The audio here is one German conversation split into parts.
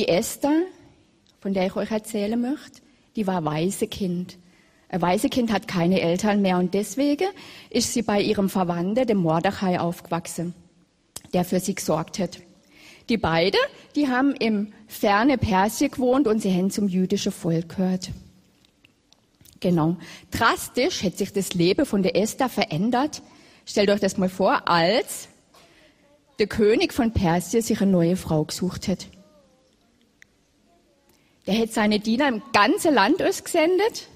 Die Esther, von der ich euch erzählen möchte, die war Waisekind. Ein Waisekind hat keine Eltern mehr und deswegen ist sie bei ihrem Verwandten, dem Mordechai, aufgewachsen, der für sie gesorgt hat. Die beiden, die haben im ferne Persien gewohnt und sie haben zum jüdischen Volk gehört. Genau. Drastisch hat sich das Leben von der Esther verändert. Stellt euch das mal vor, als der König von Persien sich eine neue Frau gesucht hat. Der hat seine Diener im ganzen Land ausgesendet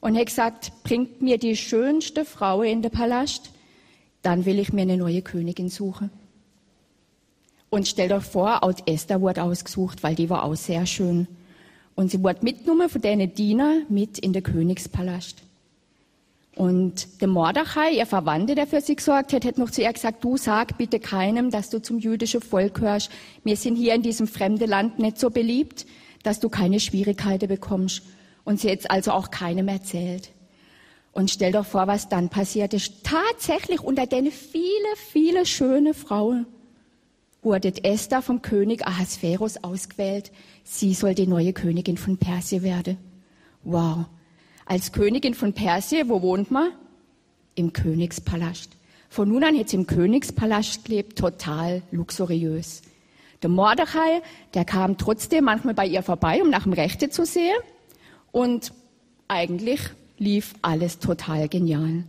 und hat gesagt, bringt mir die schönste Frau in den Palast, dann will ich mir eine neue Königin suchen. Und stellt euch vor, auch Esther wurde ausgesucht, weil die war auch sehr schön. Und sie wurde mitgenommen von deinen Diener mit in den Königspalast. Und der Mordechai, ihr Verwandter, der für sie gesorgt hat, hat noch zu ihr gesagt, du sag bitte keinem, dass du zum jüdischen Volk hörst. Wir sind hier in diesem fremden Land nicht so beliebt, dass du keine Schwierigkeiten bekommst. Und sie hat also auch keinem erzählt. Und stell doch vor, was dann passiert ist. Tatsächlich unter den viele, viele schöne Frauen wurde Esther vom König Ahasverus ausgewählt. Sie soll die neue Königin von Persien werden. Wow. Als Königin von Persien, wo wohnt man? Im Königspalast. Von nun an sie im Königspalast gelebt, total luxuriös. Der Mordechai, der kam trotzdem manchmal bei ihr vorbei, um nach dem Rechte zu sehen. Und eigentlich lief alles total genial.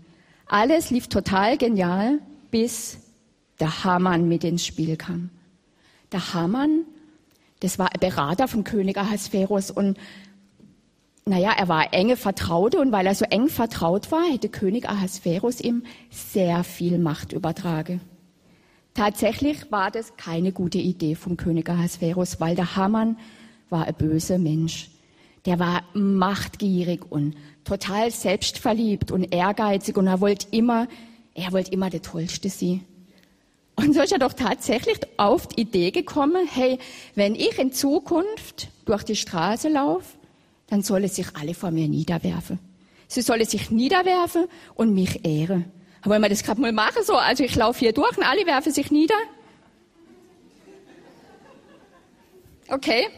Alles lief total genial, bis der Haman mit ins Spiel kam. Der Haman, das war ein Berater von König Ahasverus und naja, er war enge Vertraute und weil er so eng vertraut war, hätte König Ahasverus ihm sehr viel Macht übertragen. Tatsächlich war das keine gute Idee vom König Ahasverus, weil der Haman war ein böser Mensch. Der war machtgierig und total selbstverliebt und ehrgeizig und er wollte immer, er wollte immer der Tollste sein. Und so ist er doch tatsächlich auf die Idee gekommen, hey, wenn ich in Zukunft durch die Straße laufe, dann sollen sich alle vor mir niederwerfen. Sie sollen sich niederwerfen und mich ehren. Wollen wir das gerade mal machen? So, also ich laufe hier durch und alle werfen sich nieder. Okay.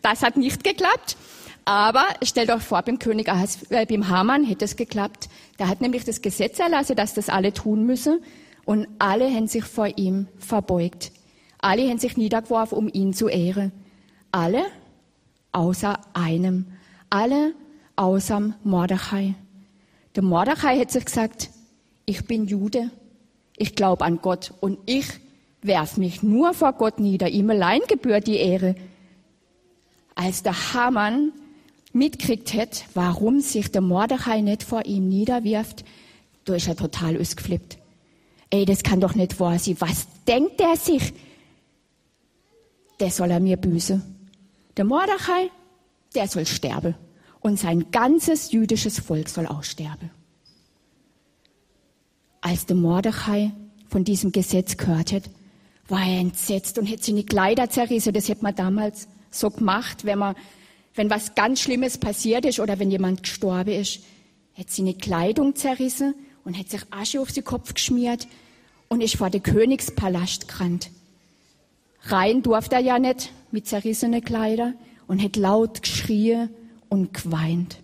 Das hat nicht geklappt. Aber stellt euch vor, beim König Ahas, äh, beim Haman hätte es geklappt. Der hat nämlich das Gesetz erlassen, dass das alle tun müssen. Und alle haben sich vor ihm verbeugt. Alle haben sich niedergeworfen, um ihn zu ehren. Alle außer einem. Alle außer Mordechai. Der Mordechai hat sich gesagt, ich bin Jude, ich glaube an Gott und ich werf mich nur vor Gott nieder. Ihm allein gebührt die Ehre. Als der Hamann mitkriegt hat, warum sich der Mordechai nicht vor ihm niederwirft, da ist er total ausgeflippt ey, das kann doch nicht wahr sein. Was denkt er sich? Der soll er mir büßen. Der Mordechai, der soll sterben. Und sein ganzes jüdisches Volk soll auch sterben. Als der Mordechai von diesem Gesetz gehört hat, war er entsetzt und hätte seine Kleider zerrissen. Das hätte man damals so gemacht, wenn man, wenn was ganz Schlimmes passiert ist oder wenn jemand gestorben ist, hätte seine Kleidung zerrissen und hätte sich Asche auf den Kopf geschmiert und ist vor den Königspalast gerannt. Rein durfte er ja nicht mit zerrissenen Kleider und hat laut geschrien und geweint.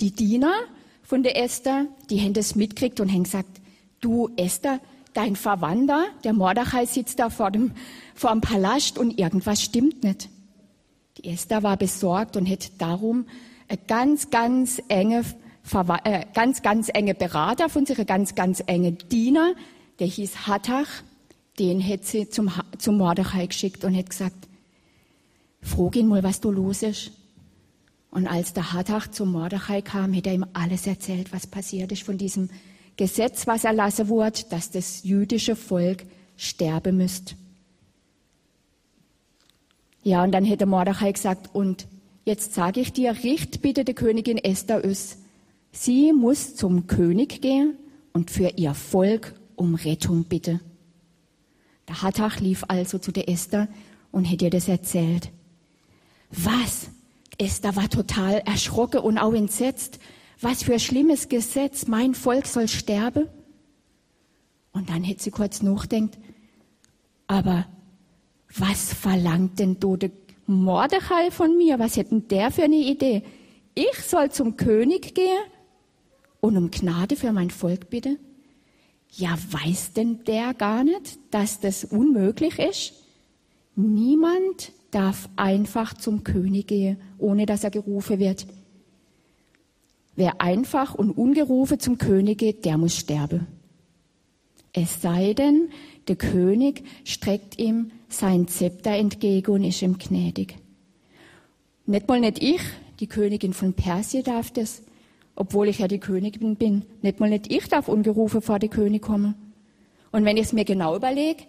Die Diener von der Esther, die haben das mitgekriegt und haben gesagt, du Esther, dein Verwandter, der Mordechai sitzt da vor dem, vor dem Palast und irgendwas stimmt nicht. Die Esther war besorgt und hat darum eine ganz, ganz enge äh, ganz, ganz enge Berater von sich, ganz, ganz enge Diener, der hieß Hattach, den hätte sie zum, zum Mordechai geschickt und hätte gesagt, frag ihn mal, was du los ist. Und als der Hattach zum Mordechai kam, hätte er ihm alles erzählt, was passiert ist von diesem Gesetz, was erlassen wurde, dass das jüdische Volk sterben müsste. Ja, und dann hätte Mordechai gesagt, und jetzt sage ich dir, richt bitte die Königin Esther aus, Sie muss zum König gehen und für ihr Volk um Rettung bitten. Der Hattach lief also zu der Esther und hätte ihr das erzählt. Was? Esther war total erschrocken und auch entsetzt. Was für ein schlimmes Gesetz, mein Volk soll sterben? Und dann hätte sie kurz nachdenkt, aber was verlangt denn du der Mordechai von mir? Was hätte denn der für eine Idee? Ich soll zum König gehen und um Gnade für mein Volk bitten? Ja, weiß denn der gar nicht, dass das unmöglich ist? Niemand darf einfach zum König gehen, ohne dass er gerufen wird. Wer einfach und ungerufen zum König geht, der muss sterben. Es sei denn, der König streckt ihm sein Zepter entgegen und ist ihm gnädig. Nicht mal nicht ich, die Königin von Persien darf das, obwohl ich ja die Königin bin. Nicht mal nicht ich darf ungerufen vor den König kommen. Und wenn ich es mir genau überlege,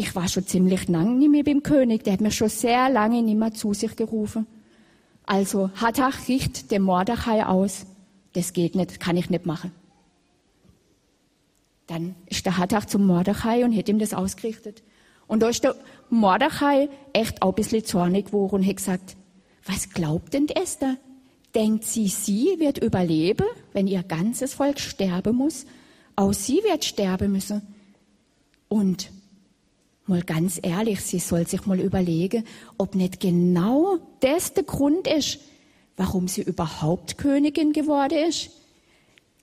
ich war schon ziemlich lang nicht mehr beim König, der hat mir schon sehr lange nicht mehr zu sich gerufen. Also Hattach riecht dem Mordechai aus. Das geht nicht, kann ich nicht machen. Dann ist der Hattach zum Mordechai und hat ihm das ausgerichtet. Und da ist der Mordechai echt auch ein bisschen zornig geworden und hat gesagt, was glaubt denn Esther? Denkt sie, sie wird überleben, wenn ihr ganzes Volk sterben muss? Auch sie wird sterben müssen. Und mal ganz ehrlich, sie soll sich mal überlegen, ob nicht genau das der Grund ist, warum sie überhaupt Königin geworden ist.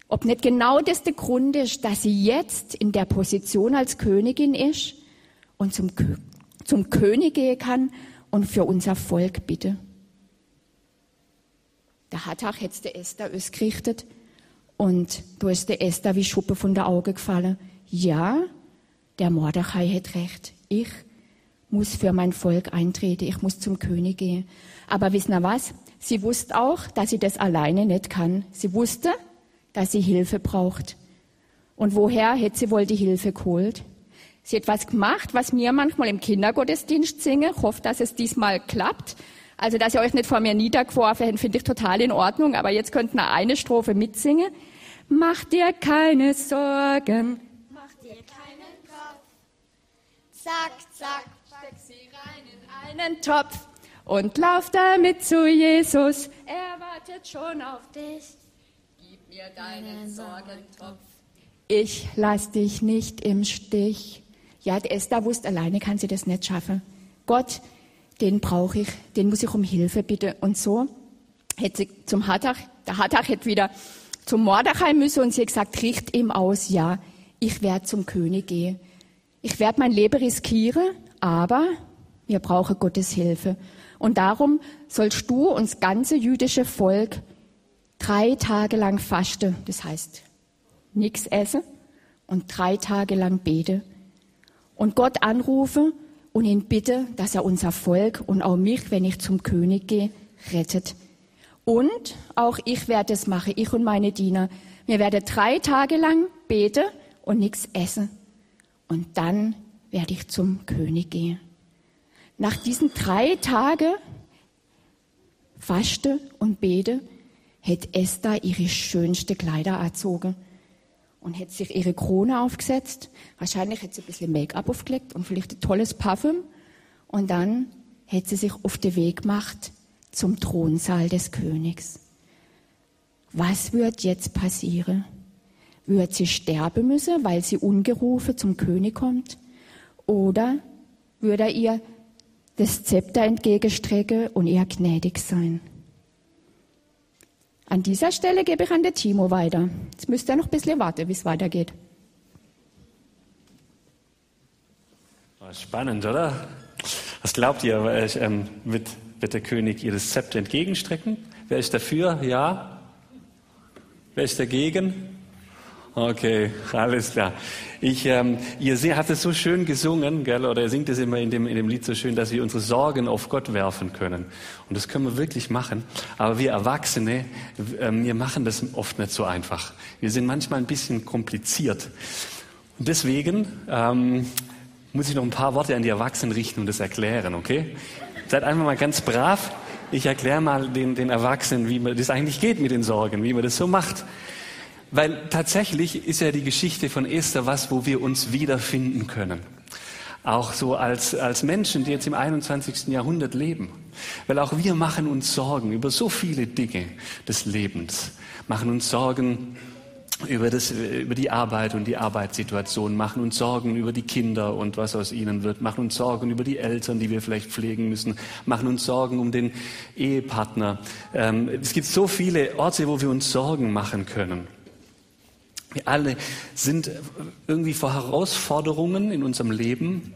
Ob nicht genau das der Grund ist, dass sie jetzt in der Position als Königin ist und zum, zum König gehen kann und für unser Volk bitte. Der Hattach hätte der Esther ausgerichtet und du ist der Esther wie Schuppe von der Auge gefallen. Ja, der Mordechai hat recht. Ich muss für mein Volk eintreten. Ich muss zum König gehen. Aber wissen ihr was? Sie wusste auch, dass sie das alleine nicht kann. Sie wusste, dass sie Hilfe braucht. Und woher hätte sie wohl die Hilfe geholt? Sie hat was gemacht, was mir manchmal im Kindergottesdienst singe. Ich hoffe, dass es diesmal klappt. Also, dass ihr euch nicht vor mir niedergeworfen habt, finde ich total in Ordnung. Aber jetzt könnt ihr eine Strophe mitsingen. Mach dir keine Sorgen. Zack, zack, steck sie rein in einen Topf. Und lauf damit zu Jesus. Er wartet schon auf dich. Gib mir deinen Sorgentopf. Ich lass dich nicht im Stich. Ja, Esther wusste, alleine kann sie das nicht schaffen. Gott den brauche ich, den muss ich um Hilfe bitten. Und so hätte sie zum Hattach, der Hattach hätte wieder zum Mordechai müssen und sie hat gesagt, richt ihm aus, ja, ich werde zum König gehen. Ich werde mein Leben riskieren, aber wir brauchen Gottes Hilfe. Und darum sollst du uns ganze jüdische Volk drei Tage lang fasten, das heißt nichts essen und drei Tage lang beten und Gott anrufen und ihn bitte, dass er unser Volk und auch mich, wenn ich zum König gehe, rettet. Und auch ich werde es machen, ich und meine Diener. Wir werden drei Tage lang beten und nichts essen. Und dann werde ich zum König gehen. Nach diesen drei Tagen Faste und Bete hätte Esther ihre schönste Kleider erzogen und hätte sich ihre Krone aufgesetzt. Wahrscheinlich hätte sie ein bisschen Make-up aufgelegt und vielleicht ein tolles Parfüm. Und dann hätte sie sich auf den Weg gemacht zum Thronsaal des Königs. Was wird jetzt passieren? Wird sie sterben müssen, weil sie ungerufen zum König kommt? Oder würde er ihr das Zepter entgegenstrecken und ihr gnädig sein? An dieser Stelle gebe ich an den Timo weiter. Jetzt müsst ihr noch ein bisschen warten, wie es weitergeht. Spannend, oder? Was glaubt ihr? Ähm, wird, wird der König ihr das Zepter entgegenstrecken? Wer ist dafür? Ja? Wer ist dagegen? Okay, alles klar. Ich, ähm, ihr habt es so schön gesungen, gell, oder ihr singt es immer in dem, in dem Lied so schön, dass wir unsere Sorgen auf Gott werfen können. Und das können wir wirklich machen. Aber wir Erwachsene, äh, wir machen das oft nicht so einfach. Wir sind manchmal ein bisschen kompliziert. Und deswegen ähm, muss ich noch ein paar Worte an die Erwachsenen richten und das erklären, okay? Seid einfach mal ganz brav. Ich erkläre mal den, den Erwachsenen, wie man das eigentlich geht mit den Sorgen, wie man das so macht. Weil tatsächlich ist ja die Geschichte von Esther was, wo wir uns wiederfinden können. Auch so als, als Menschen, die jetzt im 21. Jahrhundert leben. Weil auch wir machen uns Sorgen über so viele Dinge des Lebens. Machen uns Sorgen über, das, über die Arbeit und die Arbeitssituation, machen uns Sorgen über die Kinder und was aus ihnen wird, machen uns Sorgen über die Eltern, die wir vielleicht pflegen müssen, machen uns Sorgen um den Ehepartner. Ähm, es gibt so viele Orte, wo wir uns Sorgen machen können. Wir alle sind irgendwie vor Herausforderungen in unserem Leben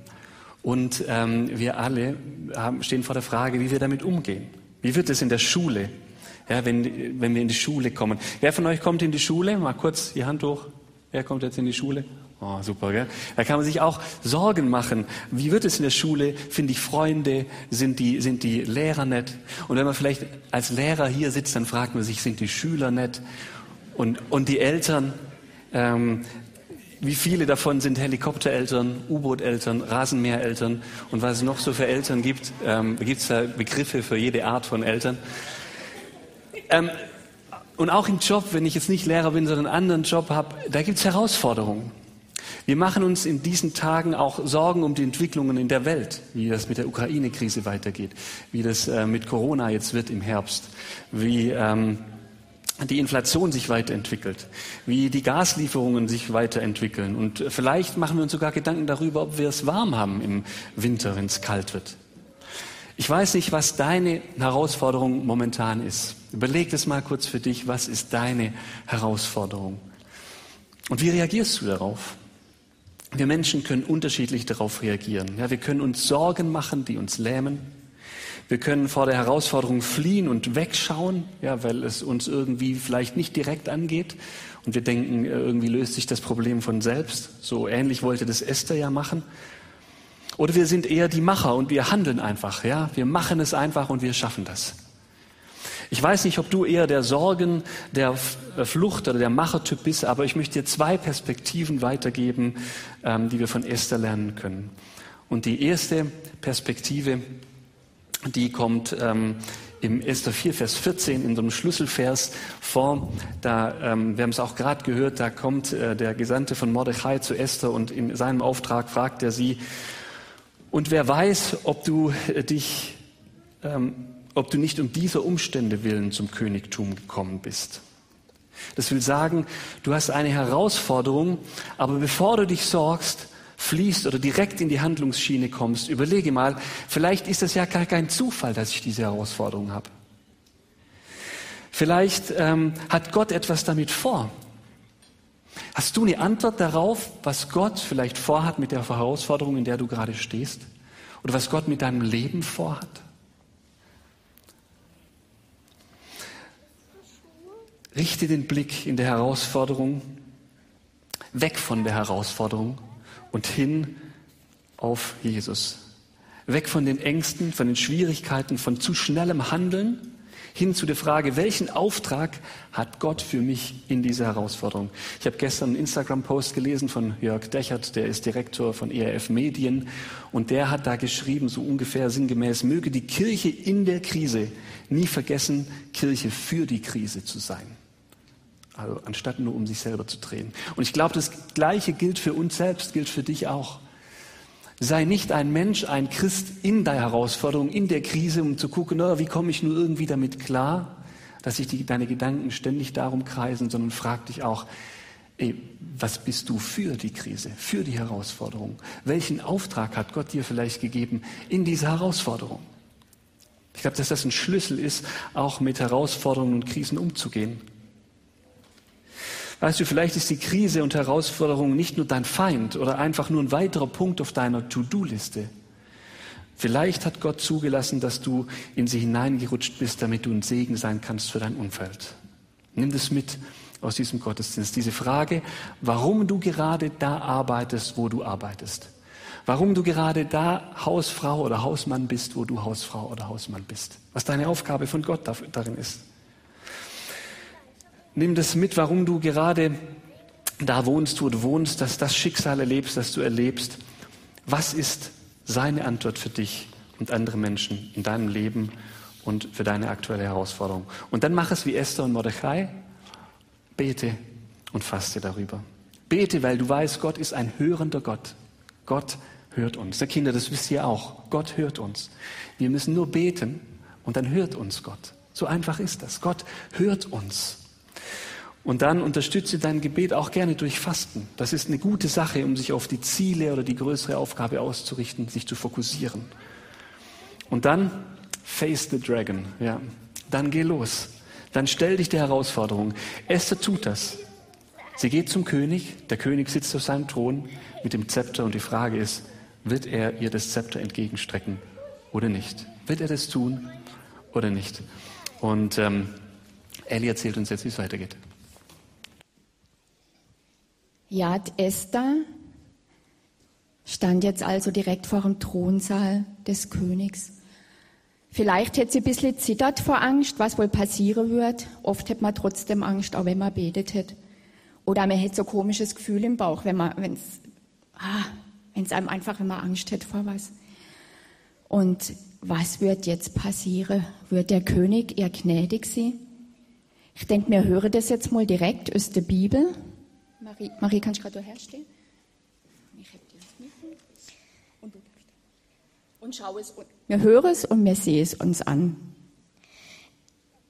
und ähm, wir alle haben, stehen vor der Frage, wie wir damit umgehen. Wie wird es in der Schule? Ja, wenn, wenn wir in die Schule kommen. Wer von euch kommt in die Schule? Mal kurz die Hand hoch. Wer kommt jetzt in die Schule? Oh, super, gell? Da kann man sich auch Sorgen machen. Wie wird es in der Schule? Finde ich Freunde? Sind die, sind die Lehrer nett? Und wenn man vielleicht als Lehrer hier sitzt, dann fragt man sich, sind die Schüler nett? Und, und die Eltern, ähm, wie viele davon sind Helikoptereltern, U-Boot-Eltern, Rasenmähereltern und was es noch so für Eltern gibt? Ähm, gibt es da Begriffe für jede Art von Eltern? Ähm, und auch im Job, wenn ich jetzt nicht Lehrer bin, sondern einen anderen Job habe, da gibt es Herausforderungen. Wir machen uns in diesen Tagen auch Sorgen um die Entwicklungen in der Welt, wie das mit der Ukraine-Krise weitergeht, wie das äh, mit Corona jetzt wird im Herbst, wie ähm, die Inflation sich weiterentwickelt, wie die Gaslieferungen sich weiterentwickeln. Und vielleicht machen wir uns sogar Gedanken darüber, ob wir es warm haben im Winter, wenn es kalt wird. Ich weiß nicht, was deine Herausforderung momentan ist. Überleg das mal kurz für dich. Was ist deine Herausforderung? Und wie reagierst du darauf? Wir Menschen können unterschiedlich darauf reagieren. Ja, wir können uns Sorgen machen, die uns lähmen. Wir können vor der Herausforderung fliehen und wegschauen, ja, weil es uns irgendwie vielleicht nicht direkt angeht. Und wir denken, irgendwie löst sich das Problem von selbst. So ähnlich wollte das Esther ja machen. Oder wir sind eher die Macher und wir handeln einfach, ja. Wir machen es einfach und wir schaffen das. Ich weiß nicht, ob du eher der Sorgen, der äh, Flucht oder der Machertyp bist, aber ich möchte dir zwei Perspektiven weitergeben, ähm, die wir von Esther lernen können. Und die erste Perspektive, die kommt ähm, im Esther 4, Vers 14 in so einem Schlüsselvers vor. Da, ähm, wir haben es auch gerade gehört, da kommt äh, der Gesandte von Mordechai zu Esther und in seinem Auftrag fragt er sie, und wer weiß, ob du äh, dich, ähm, ob du nicht um dieser Umstände willen zum Königtum gekommen bist. Das will sagen, du hast eine Herausforderung, aber bevor du dich sorgst, fließt oder direkt in die Handlungsschiene kommst, überlege mal, vielleicht ist es ja gar kein Zufall, dass ich diese Herausforderung habe. Vielleicht ähm, hat Gott etwas damit vor. Hast du eine Antwort darauf, was Gott vielleicht vorhat mit der Herausforderung, in der du gerade stehst? Oder was Gott mit deinem Leben vorhat? Richte den Blick in der Herausforderung weg von der Herausforderung und hin auf Jesus. Weg von den Ängsten, von den Schwierigkeiten, von zu schnellem Handeln hin zu der Frage, welchen Auftrag hat Gott für mich in dieser Herausforderung? Ich habe gestern einen Instagram-Post gelesen von Jörg Dechert, der ist Direktor von ERF Medien und der hat da geschrieben, so ungefähr sinngemäß, möge die Kirche in der Krise nie vergessen, Kirche für die Krise zu sein. Also anstatt nur um sich selber zu drehen. Und ich glaube, das Gleiche gilt für uns selbst, gilt für dich auch. Sei nicht ein Mensch, ein Christ in der Herausforderung, in der Krise, um zu gucken, oh, wie komme ich nur irgendwie damit klar, dass sich die, deine Gedanken ständig darum kreisen, sondern frag dich auch, ey, was bist du für die Krise, für die Herausforderung? Welchen Auftrag hat Gott dir vielleicht gegeben in dieser Herausforderung? Ich glaube, dass das ein Schlüssel ist, auch mit Herausforderungen und Krisen umzugehen. Weißt du, vielleicht ist die Krise und Herausforderung nicht nur dein Feind oder einfach nur ein weiterer Punkt auf deiner To-Do-Liste. Vielleicht hat Gott zugelassen, dass du in sie hineingerutscht bist, damit du ein Segen sein kannst für dein Umfeld. Nimm das mit aus diesem Gottesdienst. Diese Frage, warum du gerade da arbeitest, wo du arbeitest. Warum du gerade da Hausfrau oder Hausmann bist, wo du Hausfrau oder Hausmann bist. Was deine Aufgabe von Gott darin ist. Nimm das mit, warum du gerade da wohnst, wo du wohnst, dass das Schicksal erlebst, das du erlebst. Was ist seine Antwort für dich und andere Menschen in deinem Leben und für deine aktuelle Herausforderung? Und dann mach es wie Esther und Mordechai. Bete und faste darüber. Bete, weil du weißt, Gott ist ein hörender Gott. Gott hört uns. Der Kinder, das wisst ihr auch. Gott hört uns. Wir müssen nur beten und dann hört uns Gott. So einfach ist das. Gott hört uns. Und dann unterstütze dein Gebet auch gerne durch Fasten. Das ist eine gute Sache, um sich auf die Ziele oder die größere Aufgabe auszurichten, sich zu fokussieren. Und dann face the dragon. Ja, dann geh los. Dann stell dich der Herausforderung. Esther tut das. Sie geht zum König. Der König sitzt auf seinem Thron mit dem Zepter und die Frage ist, wird er ihr das Zepter entgegenstrecken oder nicht? Wird er das tun oder nicht? Und ähm, Ellie erzählt uns jetzt, wie es weitergeht. Ja, Esther stand jetzt also direkt vor dem Thronsaal des Königs. Vielleicht hätte sie ein bisschen zittert vor Angst, was wohl passieren wird. Oft hat man trotzdem Angst, auch wenn man betet hat. Oder man hätte so ein komisches Gefühl im Bauch, wenn man, wenn es, ah, wenn einem einfach, man Angst hat vor was. Und was wird jetzt passieren? Wird der König ihr gnädig sein? Ich denke, wir hören das jetzt mal direkt aus der Bibel. Marie, Marie kannst du gerade herstehen? Ich habe dir das Mikro. Und du darfst. Und schau es. Und wir hören es und wir sehen es uns an.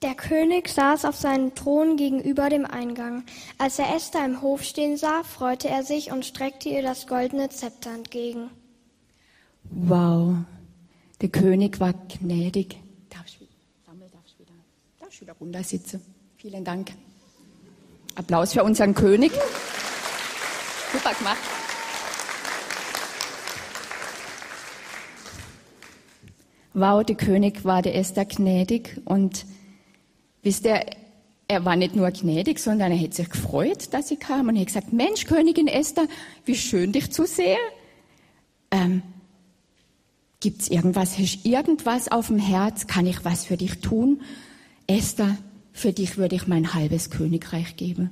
Der König saß auf seinem Thron gegenüber dem Eingang. Als er Esther im Hof stehen sah, freute er sich und streckte ihr das goldene Zepter entgegen. Wow, der König war gnädig. Darfst du, Sammel, darfst wieder, darfst wieder runter sitzen. Vielen Dank. Applaus für unseren König. Super gemacht. Wow, der König war der Esther gnädig und wisst ihr, er war nicht nur gnädig, sondern er hat sich gefreut, dass sie kam und er hat gesagt, Mensch, Königin Esther, wie schön dich zu sehen. Ähm, gibt's irgendwas, hast irgendwas auf dem Herz? Kann ich was für dich tun? Esther, für dich würde ich mein halbes Königreich geben.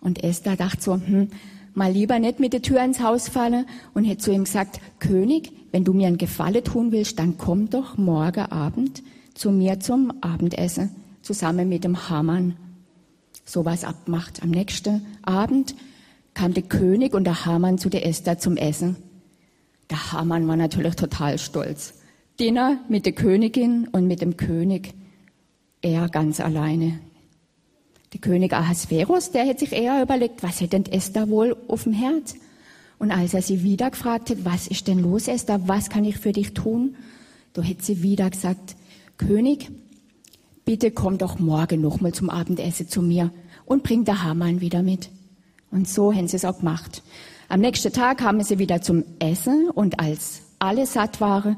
Und Esther dachte so, hm, mal lieber nicht mit der Tür ins Haus fallen und hätte zu ihm gesagt, König, wenn du mir einen Gefallen tun willst, dann komm doch morgen Abend zu mir zum Abendessen, zusammen mit dem Hamann. So was abmacht. Am nächsten Abend kam der König und der Hamann zu der Esther zum Essen. Der Hamann war natürlich total stolz. Dinner mit der Königin und mit dem König er ganz alleine. Der König Ahasverus, der hätte sich eher überlegt, was hätte denn Esther wohl auf dem Herz? Und als er sie wieder gefragt hat, was ist denn los, Esther, was kann ich für dich tun? Da hätte sie wieder gesagt, König, bitte komm doch morgen nochmal zum Abendessen zu mir und bring der Hamann wieder mit. Und so haben sie es auch gemacht. Am nächsten Tag kamen sie wieder zum Essen und als alle satt waren,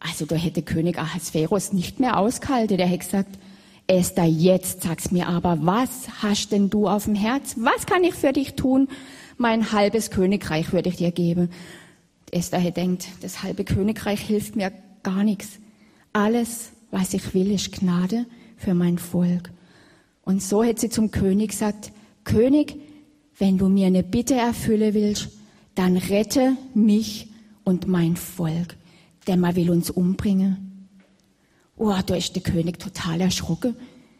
also da hätte König Ahasverus nicht mehr ausgehalten, der hätte gesagt, Esther, jetzt sag's mir aber, was hast denn du auf dem Herz? Was kann ich für dich tun? Mein halbes Königreich würde ich dir geben. Esther denkt, das halbe Königreich hilft mir gar nichts. Alles, was ich will, ist Gnade für mein Volk. Und so hätte sie zum König gesagt, König, wenn du mir eine Bitte erfüllen willst, dann rette mich und mein Volk, denn man will uns umbringen. Oh, da ist der König total erschrocken.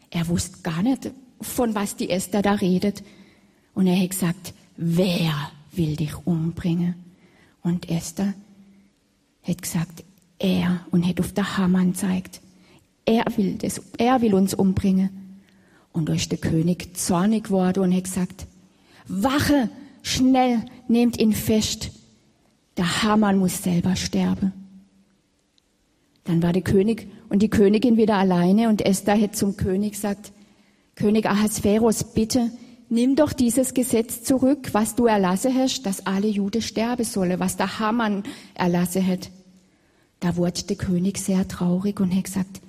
Er wusste gar nicht, von was die Esther da redet. Und er hat gesagt, wer will dich umbringen? Und Esther hat gesagt, er, und hat auf der Hamann zeigt, er will das, er will uns umbringen. Und da ist der König zornig geworden und hat gesagt, Wache, schnell, nehmt ihn fest. Der Hamann muss selber sterben. Dann war der König und die Königin wieder alleine und Esther hat zum König gesagt, König Ahasveros, bitte, nimm doch dieses Gesetz zurück, was du erlassen hast, dass alle Juden sterben sollen, was der Hamann erlassen hat. Da wurde der König sehr traurig und hat gesagt,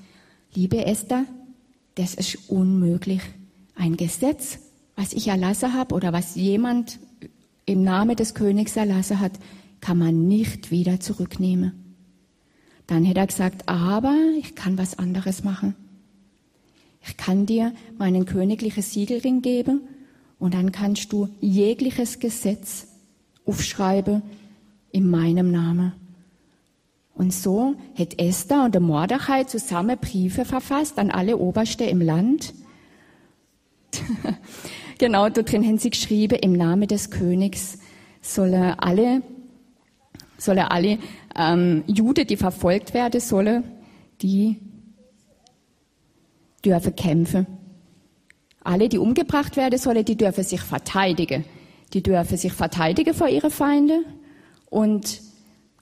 liebe Esther, das ist unmöglich. Ein Gesetz, was ich erlassen habe oder was jemand im Namen des Königs erlassen hat, kann man nicht wieder zurücknehmen. Dann hätte er gesagt, aber ich kann was anderes machen. Ich kann dir meinen königlichen Siegelring geben und dann kannst du jegliches Gesetz aufschreiben in meinem Namen. Und so hat Esther und der Mordechai zusammen Briefe verfasst an alle Oberste im Land. genau, dort drin haben sie geschrieben, im Namen des Königs sollen alle, sollen alle ähm, Jude, die verfolgt werden sollen, die dürfen kämpfen. Alle, die umgebracht werden sollen, die dürfen sich verteidigen. Die dürfen sich verteidigen vor ihre Feinde. Und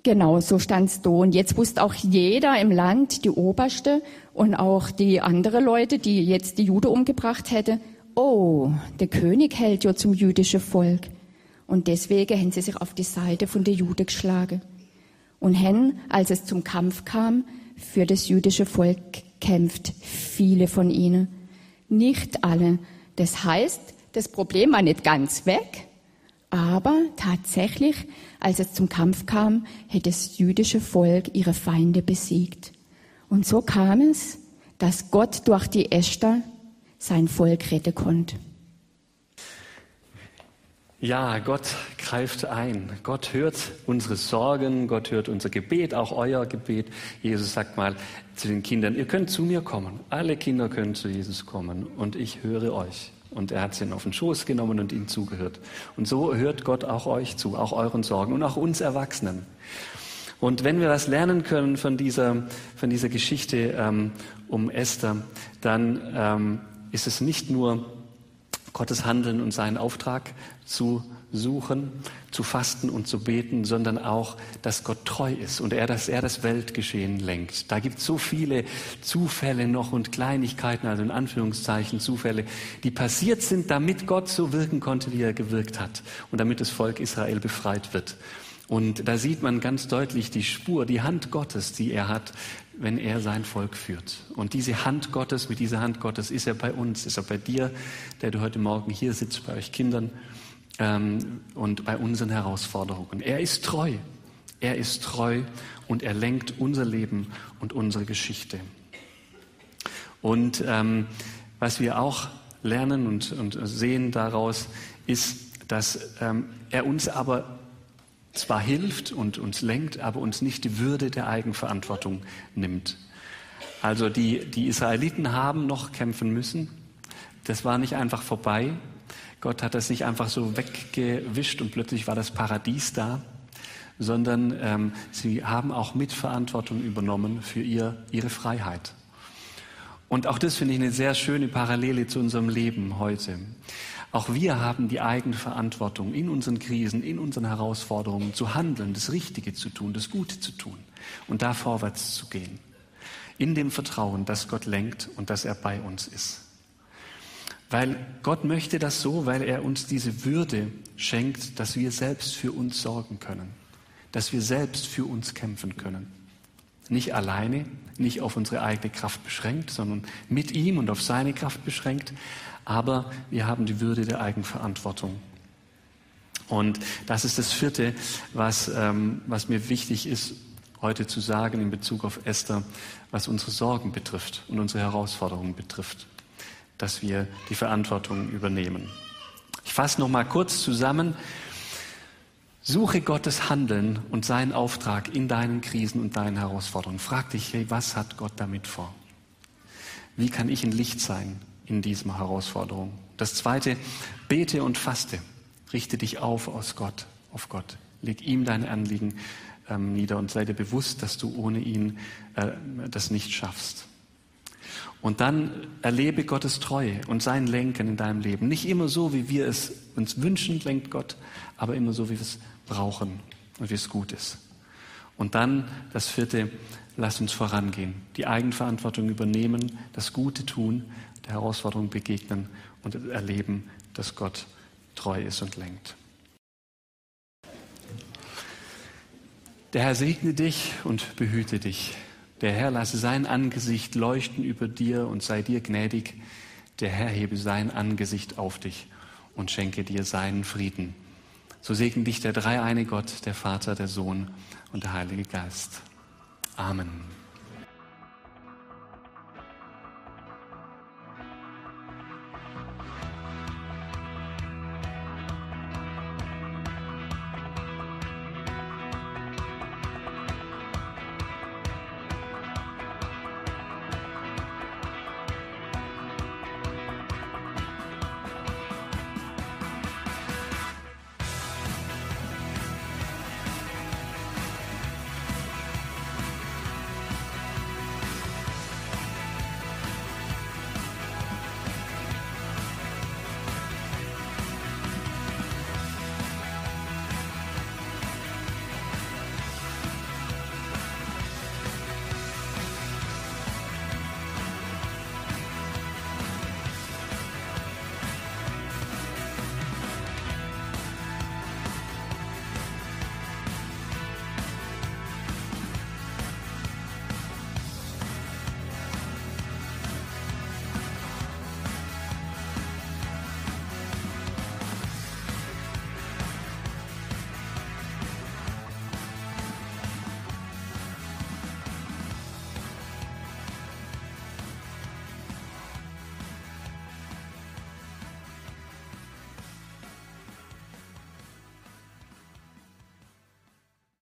genau so stand's da. Und jetzt wusste auch jeder im Land, die Oberste und auch die anderen Leute, die jetzt die Juden umgebracht hätten, oh, der König hält ja zum jüdischen Volk. Und deswegen haben sie sich auf die Seite von der Juden geschlagen. Und haben, als es zum Kampf kam, für das jüdische Volk kämpft. Viele von ihnen. Nicht alle. Das heißt, das Problem war nicht ganz weg, aber tatsächlich, als es zum Kampf kam, hätte das jüdische Volk ihre Feinde besiegt. Und so kam es, dass Gott durch die Esther sein Volk retten konnte. Ja, Gott greift ein. Gott hört unsere Sorgen, Gott hört unser Gebet, auch euer Gebet. Jesus sagt mal zu den Kindern, ihr könnt zu mir kommen. Alle Kinder können zu Jesus kommen und ich höre euch. Und er hat sie auf den Schoß genommen und ihnen zugehört. Und so hört Gott auch euch zu, auch euren Sorgen und auch uns Erwachsenen. Und wenn wir was lernen können von dieser, von dieser Geschichte ähm, um Esther, dann ähm, ist es nicht nur Gottes Handeln und seinen Auftrag zu suchen, zu fasten und zu beten, sondern auch, dass Gott treu ist und er, dass er das Weltgeschehen lenkt. Da gibt es so viele Zufälle noch und Kleinigkeiten, also in Anführungszeichen Zufälle, die passiert sind, damit Gott so wirken konnte, wie er gewirkt hat und damit das Volk Israel befreit wird. Und da sieht man ganz deutlich die Spur, die Hand Gottes, die er hat, wenn er sein Volk führt. Und diese Hand Gottes, mit dieser Hand Gottes ist er bei uns, ist er bei dir, der du heute Morgen hier sitzt, bei euch Kindern ähm, und bei unseren Herausforderungen. Er ist treu. Er ist treu und er lenkt unser Leben und unsere Geschichte. Und ähm, was wir auch lernen und, und sehen daraus, ist, dass ähm, er uns aber zwar hilft und uns lenkt, aber uns nicht die Würde der Eigenverantwortung nimmt. Also die, die Israeliten haben noch kämpfen müssen. Das war nicht einfach vorbei. Gott hat das nicht einfach so weggewischt und plötzlich war das Paradies da, sondern ähm, sie haben auch Mitverantwortung übernommen für ihr, ihre Freiheit. Und auch das finde ich eine sehr schöne Parallele zu unserem Leben heute. Auch wir haben die eigene Verantwortung, in unseren Krisen, in unseren Herausforderungen zu handeln, das Richtige zu tun, das Gute zu tun und da vorwärts zu gehen. In dem Vertrauen, dass Gott lenkt und dass er bei uns ist. Weil Gott möchte das so, weil er uns diese Würde schenkt, dass wir selbst für uns sorgen können, dass wir selbst für uns kämpfen können. Nicht alleine, nicht auf unsere eigene Kraft beschränkt, sondern mit ihm und auf seine Kraft beschränkt, aber wir haben die Würde der Eigenverantwortung. Und das ist das Vierte, was, ähm, was mir wichtig ist, heute zu sagen in Bezug auf Esther, was unsere Sorgen betrifft und unsere Herausforderungen betrifft, dass wir die Verantwortung übernehmen. Ich fasse noch mal kurz zusammen. Suche Gottes Handeln und seinen Auftrag in deinen Krisen und deinen Herausforderungen. Frag dich, hey, was hat Gott damit vor? Wie kann ich ein Licht sein in dieser Herausforderung. Das zweite, bete und faste. Richte dich auf aus Gott, auf Gott. Leg ihm deine Anliegen ähm, nieder und sei dir bewusst, dass du ohne ihn äh, das nicht schaffst. Und dann erlebe Gottes Treue und sein Lenken in deinem Leben. Nicht immer so, wie wir es uns wünschen, lenkt Gott, aber immer so, wie wir es brauchen und wie es gut ist. Und dann das vierte, lass uns vorangehen, die Eigenverantwortung übernehmen, das Gute tun, der Herausforderung begegnen und erleben, dass Gott treu ist und lenkt. Der Herr segne dich und behüte dich. Der Herr lasse sein Angesicht leuchten über dir und sei dir gnädig. Der Herr hebe sein Angesicht auf dich und schenke dir seinen Frieden. So segne dich der dreieine Gott, der Vater, der Sohn und der Heilige Geist. Amen.